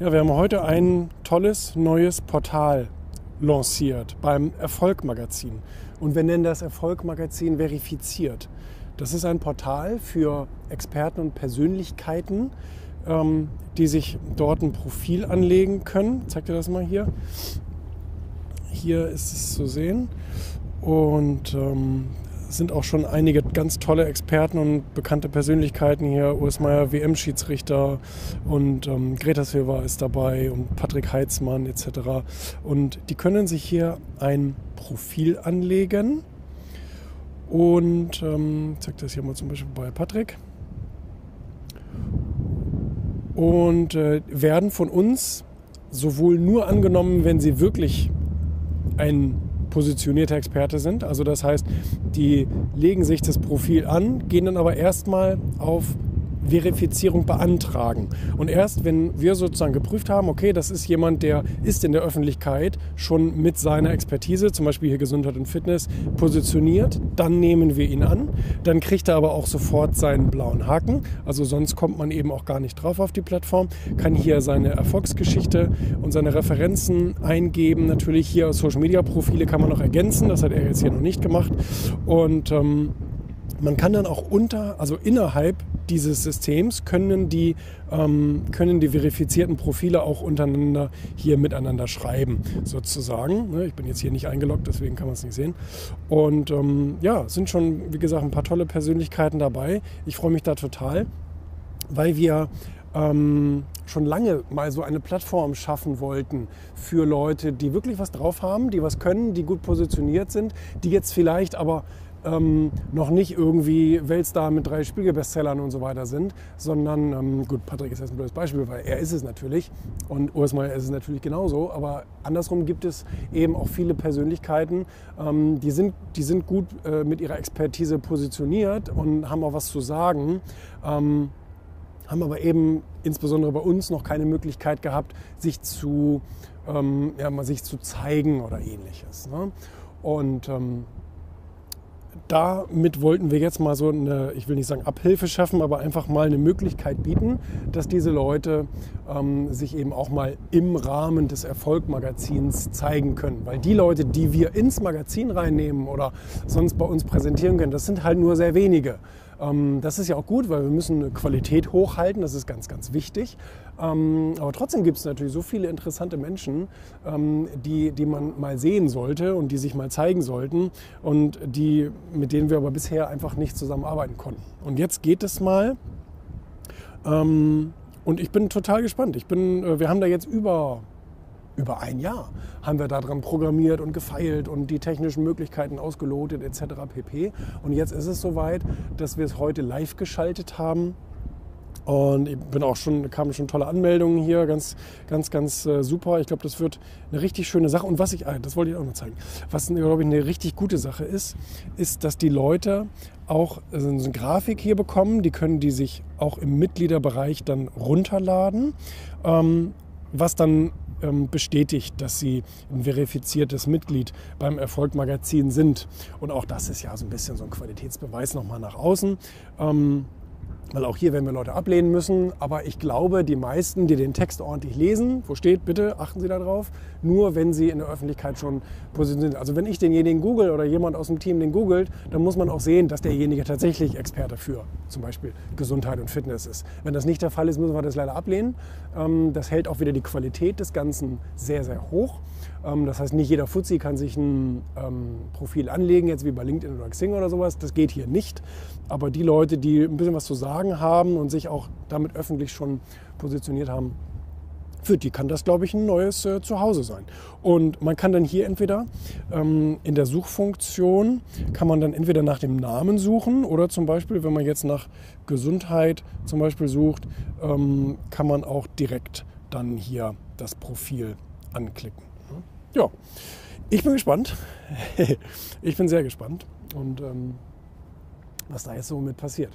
Ja, wir haben heute ein tolles neues Portal lanciert beim Erfolg-Magazin. Und wir nennen das Erfolg-Magazin verifiziert. Das ist ein Portal für Experten und Persönlichkeiten, ähm, die sich dort ein Profil anlegen können. Ich zeig dir das mal hier. Hier ist es zu sehen. Und ähm, sind auch schon einige ganz tolle Experten und bekannte Persönlichkeiten hier. Urs Meier, WM-Schiedsrichter und ähm, Greta Silva ist dabei und Patrick Heitzmann etc. Und die können sich hier ein Profil anlegen. Und ähm, ich zeige das hier mal zum Beispiel bei Patrick. Und äh, werden von uns sowohl nur angenommen, wenn sie wirklich ein positionierter Experte sind. Also das heißt, die legen sich das Profil an, gehen dann aber erstmal auf Verifizierung beantragen. Und erst wenn wir sozusagen geprüft haben, okay, das ist jemand, der ist in der Öffentlichkeit schon mit seiner Expertise, zum Beispiel hier Gesundheit und Fitness, positioniert, dann nehmen wir ihn an. Dann kriegt er aber auch sofort seinen blauen Haken. Also sonst kommt man eben auch gar nicht drauf auf die Plattform, kann hier seine Erfolgsgeschichte und seine Referenzen eingeben. Natürlich hier Social Media Profile kann man noch ergänzen, das hat er jetzt hier noch nicht gemacht. Und ähm, man kann dann auch unter, also innerhalb dieses Systems können die, ähm, können die verifizierten Profile auch untereinander hier miteinander schreiben, sozusagen. Ne, ich bin jetzt hier nicht eingeloggt, deswegen kann man es nicht sehen. Und ähm, ja, sind schon, wie gesagt, ein paar tolle Persönlichkeiten dabei. Ich freue mich da total, weil wir ähm, schon lange mal so eine Plattform schaffen wollten für Leute, die wirklich was drauf haben, die was können, die gut positioniert sind, die jetzt vielleicht aber ähm, noch nicht irgendwie Weltstar mit drei Spiegelbestsellern und so weiter sind, sondern, ähm, gut, Patrick ist jetzt ein blödes Beispiel, weil er ist es natürlich und Urs Meier ist es natürlich genauso, aber andersrum gibt es eben auch viele Persönlichkeiten, ähm, die, sind, die sind gut äh, mit ihrer Expertise positioniert und haben auch was zu sagen ähm, haben aber eben insbesondere bei uns noch keine Möglichkeit gehabt, sich zu, ähm, ja, sich zu zeigen oder ähnliches. Ne? Und ähm, damit wollten wir jetzt mal so eine, ich will nicht sagen Abhilfe schaffen, aber einfach mal eine Möglichkeit bieten, dass diese Leute ähm, sich eben auch mal im Rahmen des Erfolgmagazins zeigen können. Weil die Leute, die wir ins Magazin reinnehmen oder sonst bei uns präsentieren können, das sind halt nur sehr wenige. Ähm, das ist ja auch gut, weil wir müssen eine Qualität hochhalten, das ist ganz, ganz wichtig. Ähm, aber trotzdem gibt es natürlich so viele interessante Menschen, ähm, die, die man mal sehen sollte und die sich mal zeigen sollten und die, mit denen wir aber bisher einfach nicht zusammenarbeiten konnten. Und jetzt geht es mal. und ich bin total gespannt. Ich bin, äh, wir haben da jetzt über über ein Jahr haben wir daran programmiert und gefeilt und die technischen Möglichkeiten ausgelotet etc. pp. Und jetzt ist es soweit, dass wir es heute live geschaltet haben. Und ich bin auch schon, kamen schon tolle Anmeldungen hier, ganz, ganz, ganz äh, super. Ich glaube, das wird eine richtig schöne Sache. Und was ich, ah, das wollte ich auch noch zeigen, was, glaube ich, eine richtig gute Sache ist, ist, dass die Leute auch also eine Grafik hier bekommen. Die können die sich auch im Mitgliederbereich dann runterladen, ähm, was dann bestätigt, dass sie ein verifiziertes Mitglied beim Erfolg Magazin sind. Und auch das ist ja so ein bisschen so ein Qualitätsbeweis nochmal nach außen. Weil auch hier werden wir Leute ablehnen müssen. Aber ich glaube, die meisten, die den Text ordentlich lesen, wo steht, bitte achten Sie darauf, nur wenn Sie in der Öffentlichkeit schon positioniert sind. Also wenn ich denjenigen google oder jemand aus dem Team den googelt, dann muss man auch sehen, dass derjenige tatsächlich Experte für zum Beispiel Gesundheit und Fitness ist. Wenn das nicht der Fall ist, müssen wir das leider ablehnen. Ähm, das hält auch wieder die Qualität des Ganzen sehr, sehr hoch. Ähm, das heißt, nicht jeder Fuzzi kann sich ein ähm, Profil anlegen, jetzt wie bei LinkedIn oder Xing oder sowas. Das geht hier nicht. Aber die Leute, die ein bisschen was zu sagen haben und sich auch damit öffentlich schon positioniert haben, für die kann das, glaube ich, ein neues äh, Zuhause sein. Und man kann dann hier entweder ähm, in der Suchfunktion, kann man dann entweder nach dem Namen suchen oder zum Beispiel, wenn man jetzt nach Gesundheit zum Beispiel sucht, ähm, kann man auch direkt dann hier das Profil anklicken. Ja, ich bin gespannt. ich bin sehr gespannt und ähm, was da jetzt so mit passiert.